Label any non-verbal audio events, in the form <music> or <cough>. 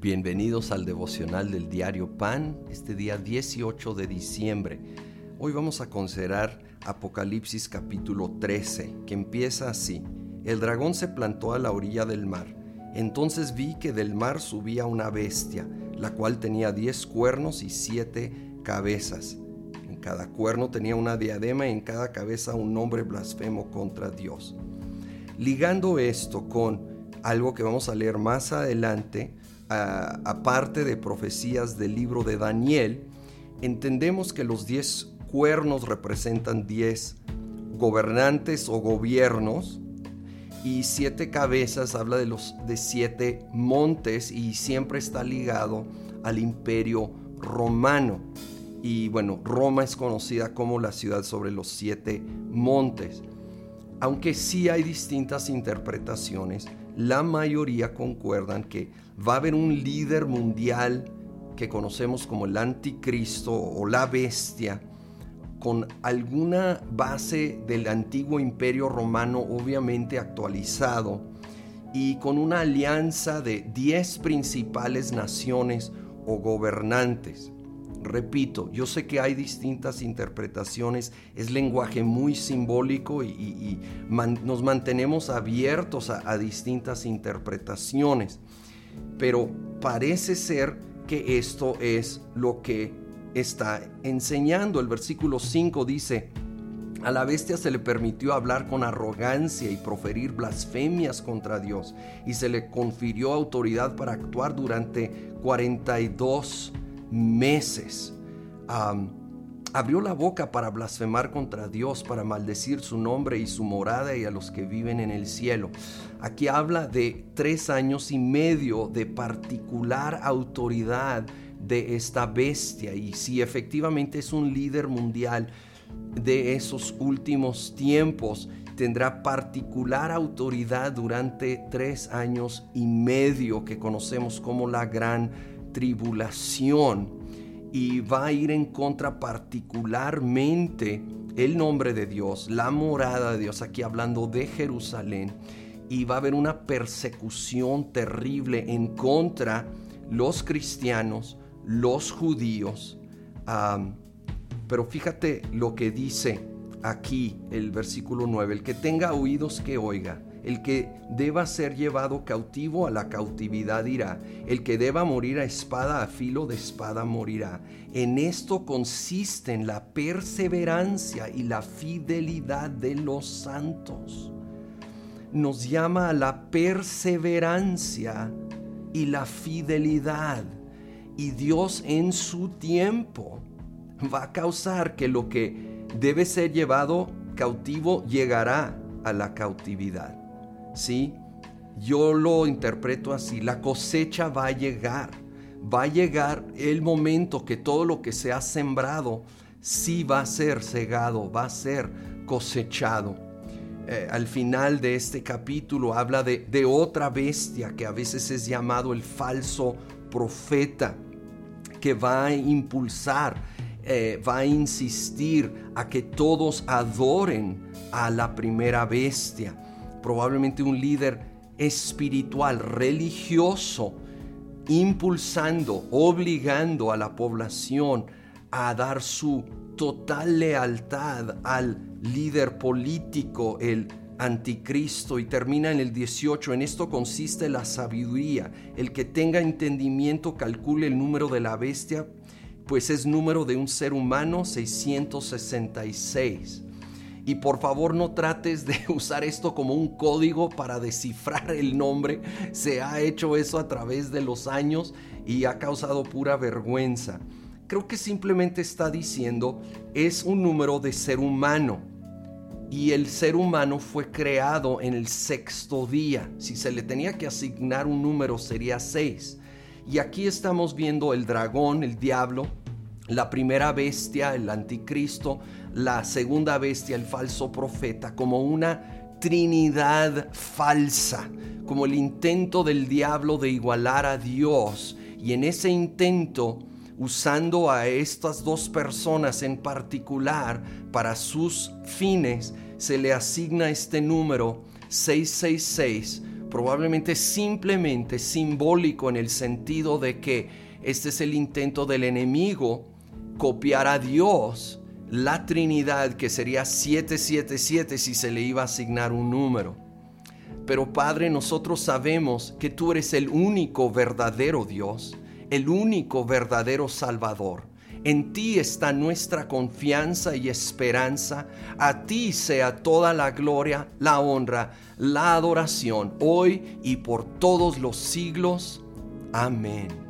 Bienvenidos al devocional del diario Pan, este día 18 de diciembre. Hoy vamos a considerar Apocalipsis capítulo 13, que empieza así. El dragón se plantó a la orilla del mar. Entonces vi que del mar subía una bestia, la cual tenía diez cuernos y siete cabezas. En cada cuerno tenía una diadema y en cada cabeza un nombre blasfemo contra Dios. Ligando esto con algo que vamos a leer más adelante, aparte de profecías del libro de Daniel, entendemos que los diez cuernos representan diez gobernantes o gobiernos y siete cabezas habla de los de siete montes y siempre está ligado al imperio romano. Y bueno, Roma es conocida como la ciudad sobre los siete montes. Aunque sí hay distintas interpretaciones, la mayoría concuerdan que va a haber un líder mundial que conocemos como el anticristo o la bestia, con alguna base del antiguo imperio romano obviamente actualizado y con una alianza de 10 principales naciones o gobernantes. Repito, yo sé que hay distintas interpretaciones, es lenguaje muy simbólico y, nos mantenemos abiertos a, distintas interpretaciones, pero parece ser que esto es lo que está enseñando. El versículo 5 dice, a la bestia se le permitió hablar con arrogancia y proferir blasfemias contra Dios, y se le confirió autoridad para actuar durante 42 meses. abrió la boca para blasfemar contra Dios, para maldecir su nombre y su morada y a los que viven en el cielo. Aquí habla de tres años y medio de particular autoridad de esta bestia y si efectivamente es un líder mundial de esos últimos tiempos, tendrá particular autoridad durante tres años y medio que conocemos como la gran tribulación y va a ir en contra particularmente el nombre de Dios, la morada de Dios, aquí hablando de Jerusalén, y va a haber una persecución terrible en contra los cristianos, los judíos. pero fíjate lo que dice aquí el versículo 9, el que tenga oídos que oiga. El que deba ser llevado cautivo a la cautividad irá. El que deba morir a espada, a filo de espada morirá. En esto consisten la perseverancia y la fidelidad de los santos. Nos llama a la perseverancia y la fidelidad. Y Dios en su tiempo va a causar que lo que debe ser llevado cautivo llegará a la cautividad. ¿Sí? Yo lo interpreto así, la cosecha va a llegar, va a llegar el momento que todo lo que se ha sembrado sí va a ser cegado, va a ser cosechado. Eh, al final de este capítulo habla de, otra bestia que a veces es llamado el falso profeta, que va a impulsar, eh, va a insistir a que todos adoren a la primera bestia probablemente un líder espiritual, religioso, impulsando, obligando a la población a dar su total lealtad al líder político, el anticristo, y termina en el 18, en esto consiste la sabiduría, el que tenga entendimiento calcule el número de la bestia, pues es número de un ser humano 666. Y por favor no trates de <laughs> usar esto como un código para descifrar el nombre. Se ha hecho eso a través de los años y ha causado pura vergüenza. Creo que simplemente está diciendo es un número de ser humano. Y el ser humano fue creado en el sexto día. Si se le tenía que asignar un número sería seis. Y aquí estamos viendo el dragón, el diablo, la primera bestia, el anticristo, la segunda bestia, el falso profeta, como una trinidad falsa, como el intento del diablo de igualar a Dios. Y en ese intento, usando a estas dos personas en particular para sus fines, se le asigna este número 666 probablemente simplemente simbólico en el sentido de que este es el intento del enemigo copiar a Dios la Trinidad que sería 777 si se le iba a asignar un número. Pero Padre, nosotros sabemos que tú eres el único verdadero Dios, el único verdadero Salvador. En ti está nuestra confianza y esperanza. A ti sea toda la gloria, la honra, la adoración, hoy y por todos los siglos. Amén.